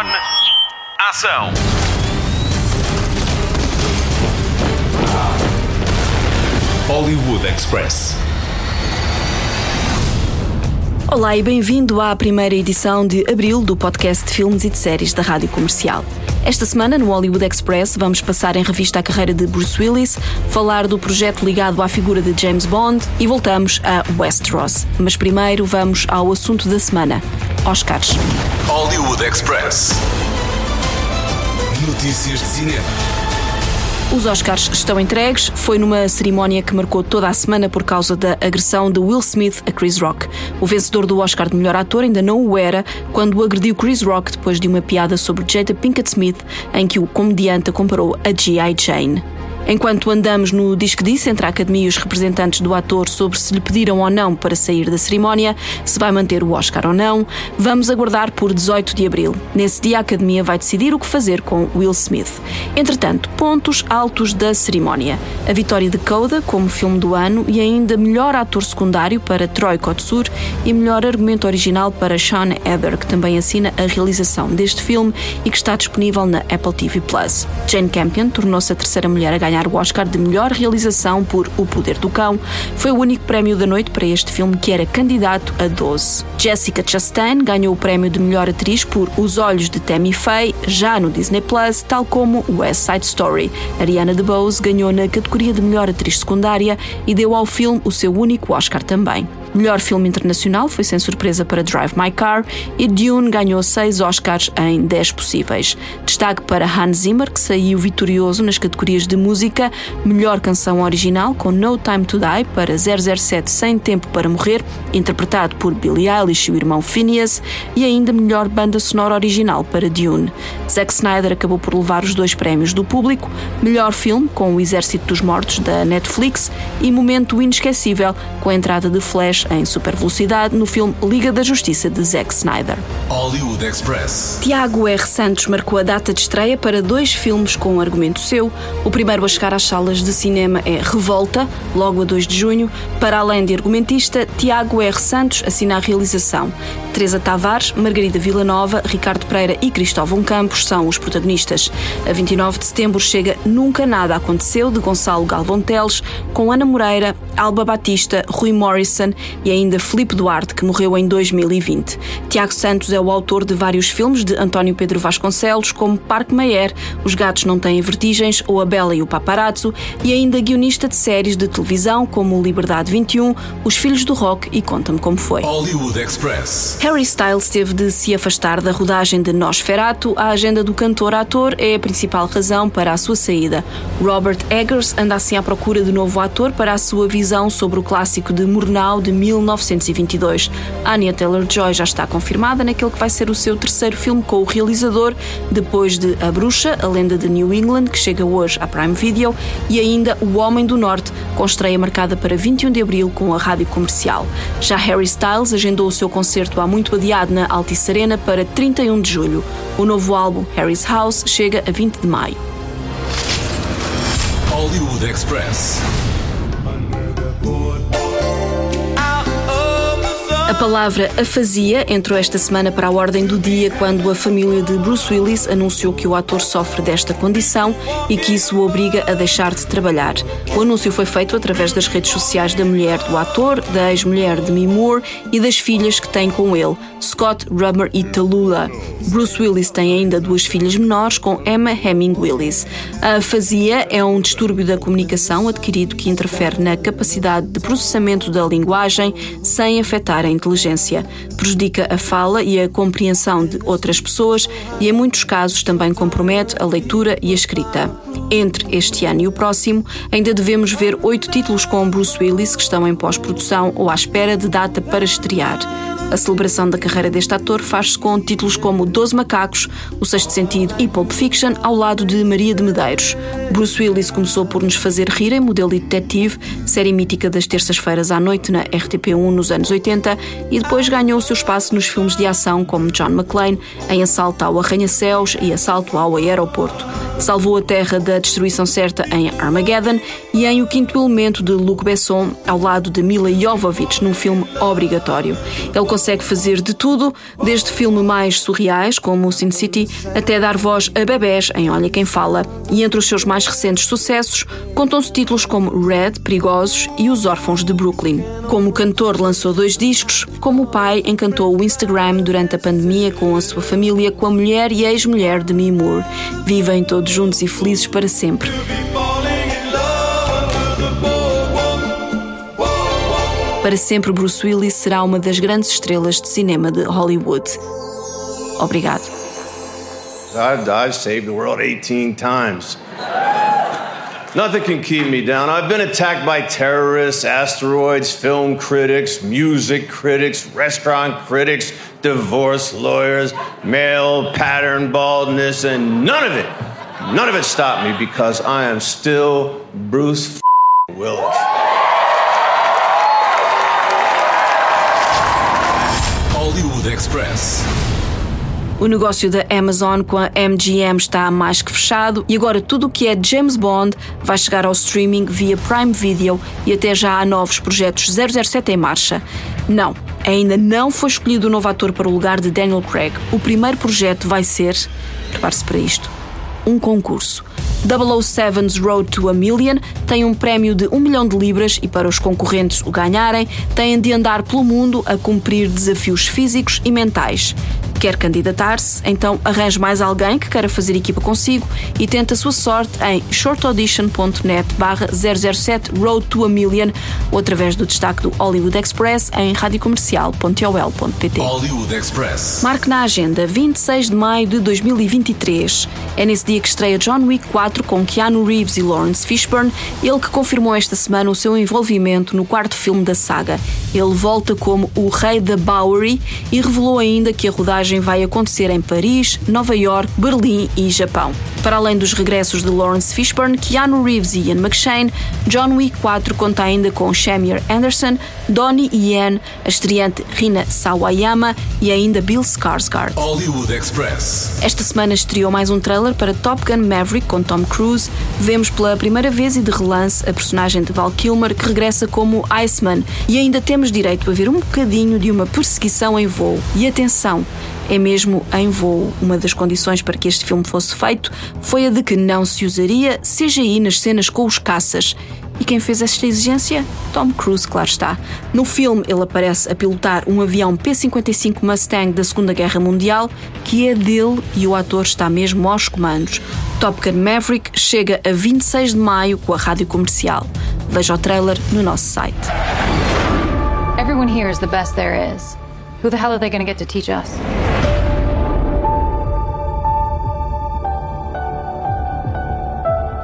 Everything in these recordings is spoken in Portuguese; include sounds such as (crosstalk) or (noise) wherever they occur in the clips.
On. Ação. Hollywood Express. Olá e bem-vindo à primeira edição de abril do podcast de filmes e de séries da Rádio Comercial. Esta semana, no Hollywood Express, vamos passar em revista a carreira de Bruce Willis, falar do projeto ligado à figura de James Bond e voltamos a Westeros. Mas primeiro vamos ao assunto da semana: Oscars. Hollywood Express. Notícias de cinema. Os Oscars estão entregues. Foi numa cerimónia que marcou toda a semana por causa da agressão de Will Smith a Chris Rock. O vencedor do Oscar de melhor ator ainda não o era quando agrediu Chris Rock depois de uma piada sobre Jada Pinkett Smith em que o comediante a comparou a G.I. Jane. Enquanto andamos no disque disse entre a Academia e os representantes do ator sobre se lhe pediram ou não para sair da cerimónia, se vai manter o Oscar ou não, vamos aguardar por 18 de abril. Nesse dia, a Academia vai decidir o que fazer com Will Smith. Entretanto, pontos altos da cerimónia: a vitória de Coda como filme do ano e ainda melhor ator secundário para Troy Kotsur e melhor argumento original para Sean Heather, que também assina a realização deste filme e que está disponível na Apple TV Plus. Jane Campion tornou-se a terceira mulher a ganhar ganhar o Oscar de melhor realização por O Poder do Cão. Foi o único prémio da noite para este filme que era candidato a 12. Jessica Chastain ganhou o prémio de melhor atriz por Os Olhos de Tammy Faye, já no Disney Plus, tal como West Side Story. Ariana DeBose ganhou na categoria de melhor atriz secundária e deu ao filme o seu único Oscar também. Melhor filme internacional foi sem surpresa para Drive My Car e Dune ganhou seis Oscars em 10 possíveis. Destaque para Hans Zimmer, que saiu vitorioso nas categorias de música, melhor canção original com No Time to Die para 007 Sem Tempo para Morrer, interpretado por Billie Eilish e o irmão Phineas, e ainda melhor banda sonora original para Dune. Zack Snyder acabou por levar os dois prémios do público, melhor filme com O Exército dos Mortos da Netflix e momento inesquecível com a entrada de Flash em super velocidade no filme Liga da Justiça de Zack Snyder. Hollywood Express. Tiago R. Santos marcou a data de estreia para dois filmes com um argumento seu. O primeiro a chegar às salas de cinema é Revolta, logo a 2 de junho. Para além de argumentista, Tiago R. Santos assina a realização. Teresa Tavares, Margarida Villanova, Ricardo Pereira e Cristóvão Campos são os protagonistas. A 29 de setembro chega Nunca Nada Aconteceu, de Gonçalo Galvão Teles, com Ana Moreira, Alba Batista, Rui Morrison e ainda Filipe Duarte, que morreu em 2020. Tiago Santos é o autor de vários filmes de António Pedro Vasconcelos, como Parque Mayer, Os Gatos Não Têm Vertigens ou A Bela e o Paparazzo, e ainda guionista de séries de televisão como Liberdade 21, Os Filhos do Rock e Conta-me Como Foi. Hollywood Express. Harry Styles teve de se afastar da rodagem de Nosferatu. A agenda do cantor-ator é a principal razão para a sua saída. Robert Eggers anda assim à procura de novo ator para a sua visão sobre o clássico de Murnau de 1922. Anya Taylor-Joy já está confirmada naquele que vai ser o seu terceiro filme com o realizador, depois de A Bruxa, a lenda de New England, que chega hoje à Prime Video, e ainda O Homem do Norte, com estreia marcada para 21 de abril com a rádio comercial. Já Harry Styles agendou o seu concerto há muito adiado na Altice Arena para 31 de julho. O novo álbum, Harry's House, chega a 20 de maio. Hollywood Express. Palavra afasia entrou esta semana para a ordem do dia quando a família de Bruce Willis anunciou que o ator sofre desta condição e que isso o obriga a deixar de trabalhar. O anúncio foi feito através das redes sociais da mulher do ator, da ex-mulher de Mimur e das filhas que tem com ele, Scott, Rummer e Tallulah. Bruce Willis tem ainda duas filhas menores com Emma Hemming Willis. A afasia é um distúrbio da comunicação adquirido que interfere na capacidade de processamento da linguagem sem afetar a inteligência. Prejudica a fala e a compreensão de outras pessoas e, em muitos casos, também compromete a leitura e a escrita. Entre este ano e o próximo, ainda devemos ver oito títulos com Bruce Willis que estão em pós-produção ou à espera de data para estrear. A celebração da carreira deste ator faz-se com títulos como Doze Macacos, O Sexto Sentido e Pulp Fiction, ao lado de Maria de Medeiros. Bruce Willis começou por nos fazer rir em Modelo e Detetive, série mítica das terças-feiras à noite na RTP1 nos anos 80, e depois ganhou o seu espaço nos filmes de ação como John McClane, em Assalto ao Arranha-Céus e Assalto ao Aeroporto. Salvou a Terra da destruição certa em Armageddon e em O Quinto Elemento de Luc Besson, ao lado de Mila Jovovich, num filme obrigatório. Ele consegue fazer de tudo, desde filmes mais surreais, como o Sin City, até dar voz a bebés em Olha Quem Fala. E entre os seus mais recentes sucessos, contam-se títulos como Red, Perigosos e Os Órfãos de Brooklyn. Como cantor, lançou dois discos, como pai, encantou o Instagram durante a pandemia com a sua família, com a mulher e ex-mulher de Mi Moore. Vivem todos juntos e felizes para sempre. Para sempre, Bruce Willis será uma das grandes estrelas de cinema de Hollywood. Obrigado. I've, I've saved the world 18 times. Nothing can keep me down. I've been attacked by terrorists, asteroids, film critics, music critics, restaurant critics, divorce lawyers, male pattern baldness, and none of it, none of it stopped me because I am still Bruce Willis. Express. O negócio da Amazon com a MGM está mais que fechado e agora tudo o que é James Bond vai chegar ao streaming via Prime Video e até já há novos projetos 007 em marcha. Não, ainda não foi escolhido o novo ator para o lugar de Daniel Craig. O primeiro projeto vai ser, prepare-se para isto, um concurso. 007's Road to a Million tem um prémio de 1 milhão de libras e para os concorrentes o ganharem, têm de andar pelo mundo a cumprir desafios físicos e mentais. Quer candidatar-se? Então arranje mais alguém que queira fazer equipa consigo e tente a sua sorte em shortaudition.net 007 Road to a Million ou através do destaque do Hollywood Express em radiocomercial.ol.pt. Hollywood Express. Marque na agenda 26 de maio de 2023. É nesse dia que estreia John Wick 4 com Keanu Reeves e Lawrence Fishburne, ele que confirmou esta semana o seu envolvimento no quarto filme da saga. Ele volta como o Rei da Bowery e revelou ainda que a rodagem vai acontecer em Paris, Nova York, Berlim e Japão. Para além dos regressos de Lawrence Fishburne, Keanu Reeves e Ian McShane, John Wick 4 conta ainda com Shamir Anderson, Donnie Yen, a estreante Rina Sawayama e ainda Bill Skarsgård. Hollywood Express. Esta semana estreou mais um trailer para Top Gun Maverick com Tom Cruise. Vemos pela primeira vez e de relance a personagem de Val Kilmer que regressa como Iceman e ainda temos direito a ver um bocadinho de uma perseguição em voo. E atenção, é mesmo em voo. Uma das condições para que este filme fosse feito foi a de que não se usaria CGI nas cenas com os caças. E quem fez esta exigência? Tom Cruise, claro está. No filme, ele aparece a pilotar um avião P-55 Mustang da Segunda Guerra Mundial, que é dele e o ator está mesmo aos comandos. Top Gun Maverick chega a 26 de maio com a rádio comercial. Veja o trailer no nosso site. Everyone here is the best there is. Who the hell are they going to get to teach us?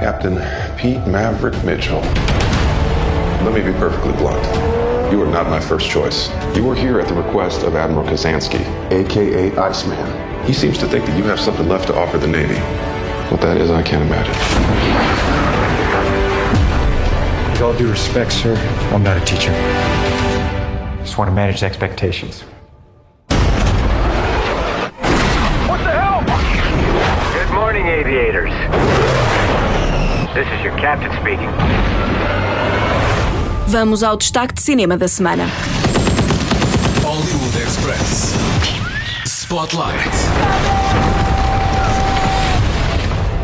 Captain Pete Maverick Mitchell. Let me be perfectly blunt. You are not my first choice. You are here at the request of Admiral Kazansky, aka Iceman. He seems to think that you have something left to offer the Navy. What that is, I can't imagine. With all due respect, sir, I'm not a teacher. Just want to manage expectations. Vamos ao destaque de cinema da semana. Hollywood Express. Spotlight.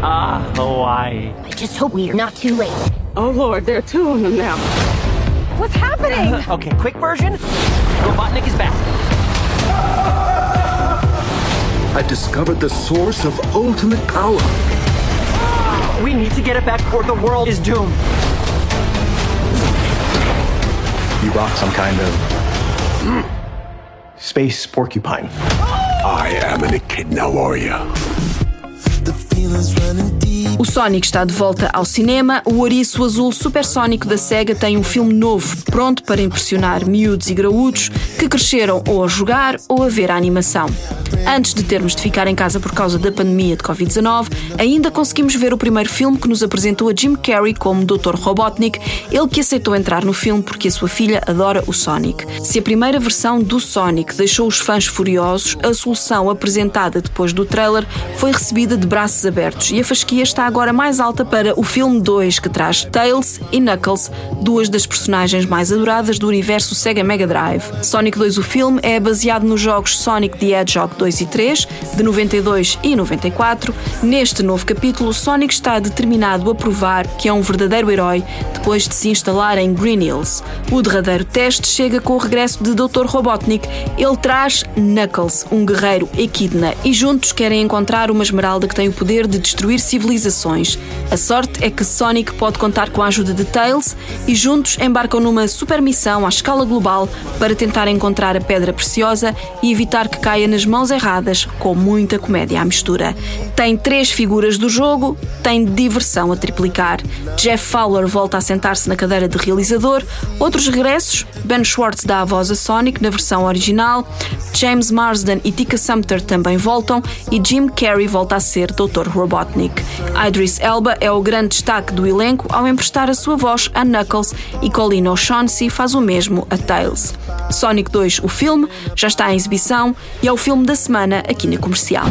Ah, Hawaii. I just hope we are not too late. Oh Lord, there are two of them now. What's happening? (laughs) Okay, quick version. Robotnik is back. I discovered the source of ultimate power. We need to get it back or the world is doomed. You rock some kind of hmm, space porcupine. I am an echidna warrior. O Sonic está de volta ao cinema. O Ouriço Azul Supersónico da SEGA tem um filme novo, pronto para impressionar miúdos e graúdos que cresceram ou a jogar ou a ver a animação. Antes de termos de ficar em casa por causa da pandemia de Covid-19, ainda conseguimos ver o primeiro filme que nos apresentou a Jim Carrey como Dr. Robotnik, ele que aceitou entrar no filme porque a sua filha adora o Sonic. Se a primeira versão do Sonic deixou os fãs furiosos, a solução apresentada depois do trailer foi recebida de braços braços abertos e a fasquia está agora mais alta para o filme 2, que traz Tails e Knuckles, duas das personagens mais adoradas do universo Sega Mega Drive. Sonic 2, o filme, é baseado nos jogos Sonic the Hedgehog 2 e 3, de 92 e 94. Neste novo capítulo, Sonic está determinado a provar que é um verdadeiro herói depois de se instalar em Green Hills. O derradeiro teste chega com o regresso de Dr. Robotnik. Ele traz Knuckles, um guerreiro equidna, e juntos querem encontrar uma esmeralda que tem o poder de destruir civilizações. A sorte é que Sonic pode contar com a ajuda de Tails e juntos embarcam numa super missão à escala global para tentar encontrar a pedra preciosa e evitar que caia nas mãos erradas, com muita comédia à mistura. Tem três figuras do jogo, tem diversão a triplicar. Jeff Fowler volta a sentar-se na cadeira de realizador, outros regressos, Ben Schwartz dá a voz a Sonic na versão original, James Marsden e Tika Sumpter também voltam e Jim Carrey volta a ser Dr. Robotnik. Idris Elba é o grande destaque do elenco ao emprestar a sua voz a Knuckles e Colin O'Shaughnessy faz o mesmo a Tails. Sonic 2, o filme, já está em exibição e é o filme da semana aqui na comercial.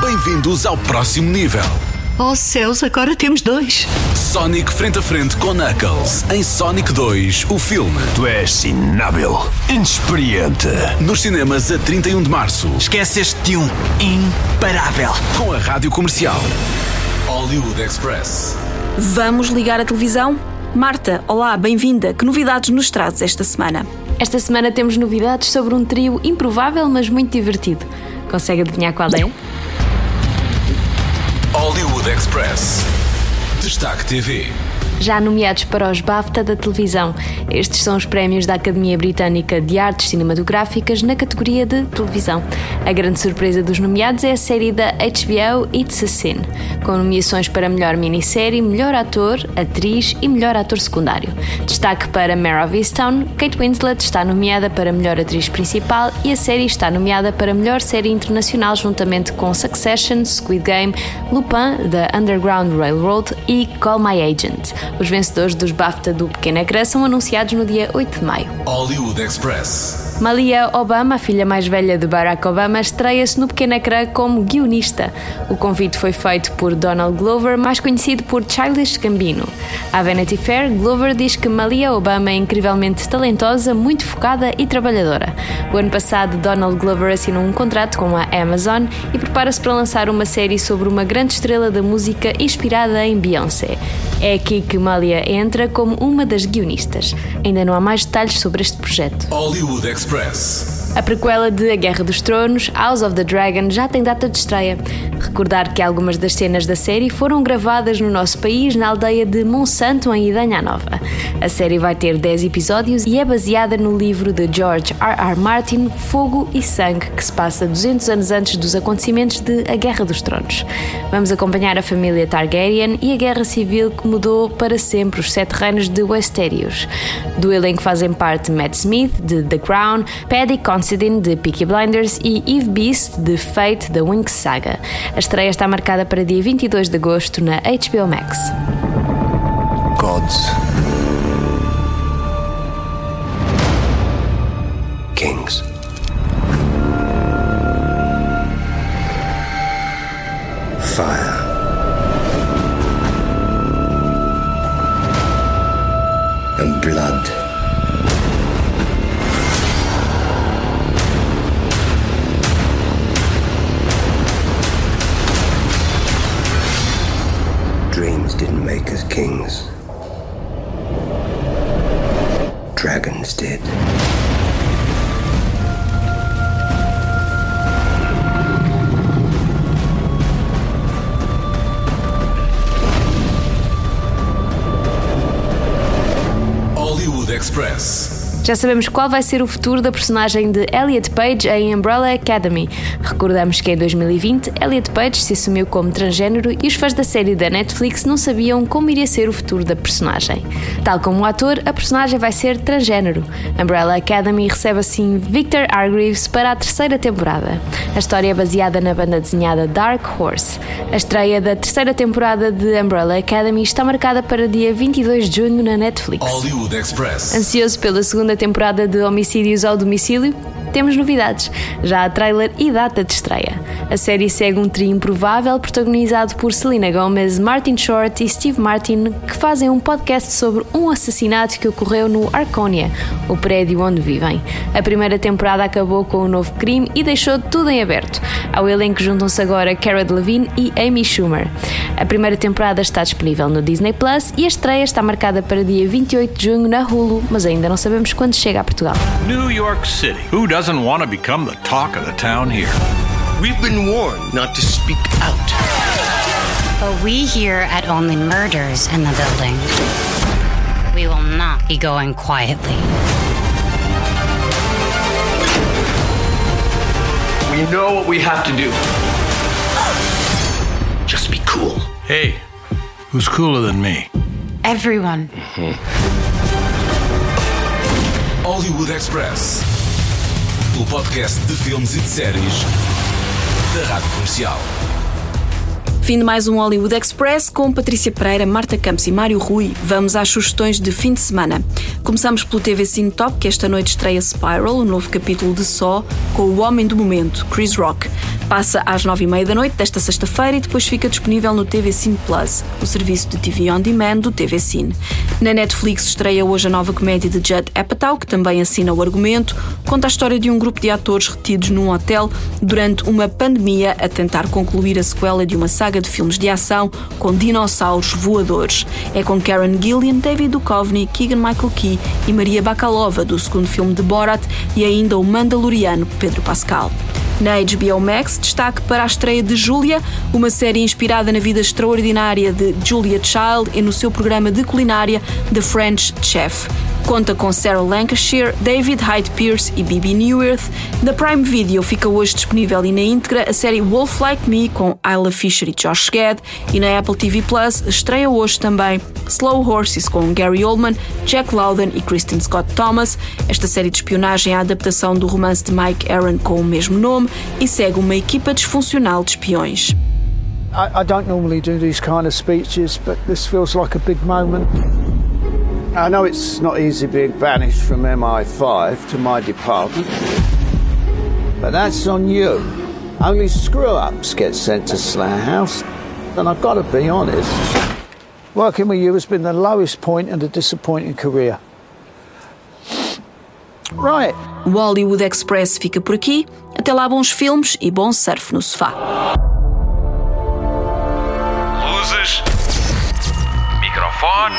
Bem-vindos ao próximo nível. Oh céus, agora temos dois. Sonic frente a frente com Knuckles em Sonic 2, o filme. Tu és inábil, inexperiente. Nos cinemas a 31 de março. Esqueceste de um imparável. Com a rádio comercial. Hollywood Express. Vamos ligar a televisão? Marta, olá, bem-vinda. Que novidades nos trazes esta semana? Esta semana temos novidades sobre um trio improvável, mas muito divertido. Consegue adivinhar qual é? Express. Destaque TV. Já nomeados para os BAFTA da televisão. Estes são os prémios da Academia Britânica de Artes Cinematográficas na categoria de televisão. A grande surpresa dos nomeados é a série da HBO It's a Sin, com nomeações para melhor minissérie, melhor ator, atriz e melhor ator secundário. Destaque para Mare of Easttown, Kate Winslet está nomeada para melhor atriz principal e a série está nomeada para melhor série internacional juntamente com Succession, Squid Game, Lupin, The Underground Railroad e Call My Agent. Os vencedores dos BAFTA do Pequeno Ecrã são anunciados no dia 8 de maio. Hollywood Express. Malia Obama, a filha mais velha de Barack Obama, estreia-se no pequeno ecrã como guionista. O convite foi feito por Donald Glover, mais conhecido por Childish Gambino. À Vanity Fair, Glover diz que Malia Obama é incrivelmente talentosa, muito focada e trabalhadora. O ano passado, Donald Glover assinou um contrato com a Amazon e prepara-se para lançar uma série sobre uma grande estrela da música inspirada em Beyoncé. É aqui que Malia entra como uma das guionistas. Ainda não há mais detalhes sobre este projeto. Hollywood Express. A prequela de A Guerra dos Tronos, House of the Dragon, já tem data de estreia. Recordar que algumas das cenas da série foram gravadas no nosso país, na aldeia de Monsanto, em Idanha Nova. A série vai ter 10 episódios e é baseada no livro de George R. R. Martin, Fogo e Sangue, que se passa 200 anos antes dos acontecimentos de A Guerra dos Tronos. Vamos acompanhar a família Targaryen e a guerra civil que mudou para sempre os sete reinos de Westeros. Do elenco fazem parte Matt Smith, de The Crown, Paddy Considine, de Peaky Blinders e Eve Beast, de Fate, da Winx Saga. A estreia está marcada para dia 22 de agosto na HBO Max. Gods. Kings. Fire. And blood. Kings. Dragons did. Hollywood Express. Já sabemos qual vai ser o futuro da personagem de Elliot Page em Umbrella Academy. Recordamos que em 2020 Elliot Page se assumiu como transgênero e os fãs da série da Netflix não sabiam como iria ser o futuro da personagem. Tal como o ator, a personagem vai ser transgênero. Umbrella Academy recebe assim Victor Hargreaves para a terceira temporada. A história é baseada na banda desenhada Dark Horse. A estreia da terceira temporada de Umbrella Academy está marcada para dia 22 de junho na Netflix. Hollywood Express. Ansioso pela segunda temporada de Homicídios ao Domicílio? Temos novidades. Já há trailer e data de estreia. A série segue um trio improvável protagonizado por Selena Gomez, Martin Short e Steve Martin, que fazem um podcast sobre um assassinato que ocorreu no Arconia, o prédio onde vivem. A primeira temporada acabou com um novo crime e deixou tudo em aberto. Ao elenco juntam-se agora Cara Delevingne e Amy Schumer. A primeira temporada está disponível no Disney Plus e a estreia está marcada para dia 28 de junho na Hulu, mas ainda não sabemos quando chega a Portugal. New York City. Who want to become the talk of the town here? We've been warned not to speak out. But we here at Only Murders in the building, we will not be going quietly. We know what we have to do. Just be cool. Hey, who's cooler than me? Everyone. Mm-hmm. Hollywood Express. O podcast de filmes e de séries da Rádio Comercial. Fim de mais um Hollywood Express com Patrícia Pereira, Marta Campos e Mário Rui. Vamos às sugestões de fim de semana. Começamos pelo TV Cine Top, que esta noite estreia Spiral, o novo capítulo de Só, com o homem do momento, Chris Rock. Passa às nove e meia da noite desta sexta-feira e depois fica disponível no TV Cine Plus, o serviço de TV On Demand do TV Cine. Na Netflix estreia hoje a nova comédia de Judd Apatow, que também assina o argumento. Conta a história de um grupo de atores retidos num hotel durante uma pandemia a tentar concluir a sequela de uma saga de filmes de ação com dinossauros voadores. É com Karen Gillian, David Duchovny, Keegan Michael Key e Maria Bakalova, do segundo filme de Borat, e ainda o Mandaloriano Pedro Pascal. Na HBO Max, destaque para a estreia de Julia, uma série inspirada na vida extraordinária de Julia Child e no seu programa de culinária The French Chef. Conta com Sarah Lancashire, David Hyde Pierce e Bibi Newirth. Na Prime Video fica hoje disponível e na íntegra a série Wolf Like Me com Isla Fisher e Josh Gad e na Apple TV Plus estreia hoje também Slow Horses com Gary Oldman, Jack Lowden e Kristen Scott Thomas. Esta série de espionagem é a adaptação do romance de Mike Aaron com o mesmo nome e segue uma equipa disfuncional de espiões. I, I don't normally do these kind of speeches, but this feels like a big moment. I know it's not easy being banished from MI5 to my department, but that's on you. Only screw ups get sent to Slayer House, and I've got to be honest. Working with you has been the lowest point in a disappointing career. Right. O Hollywood Express fica por aqui. Até lá, bons filmes e bom surf no sofá. Luzes. Microfone.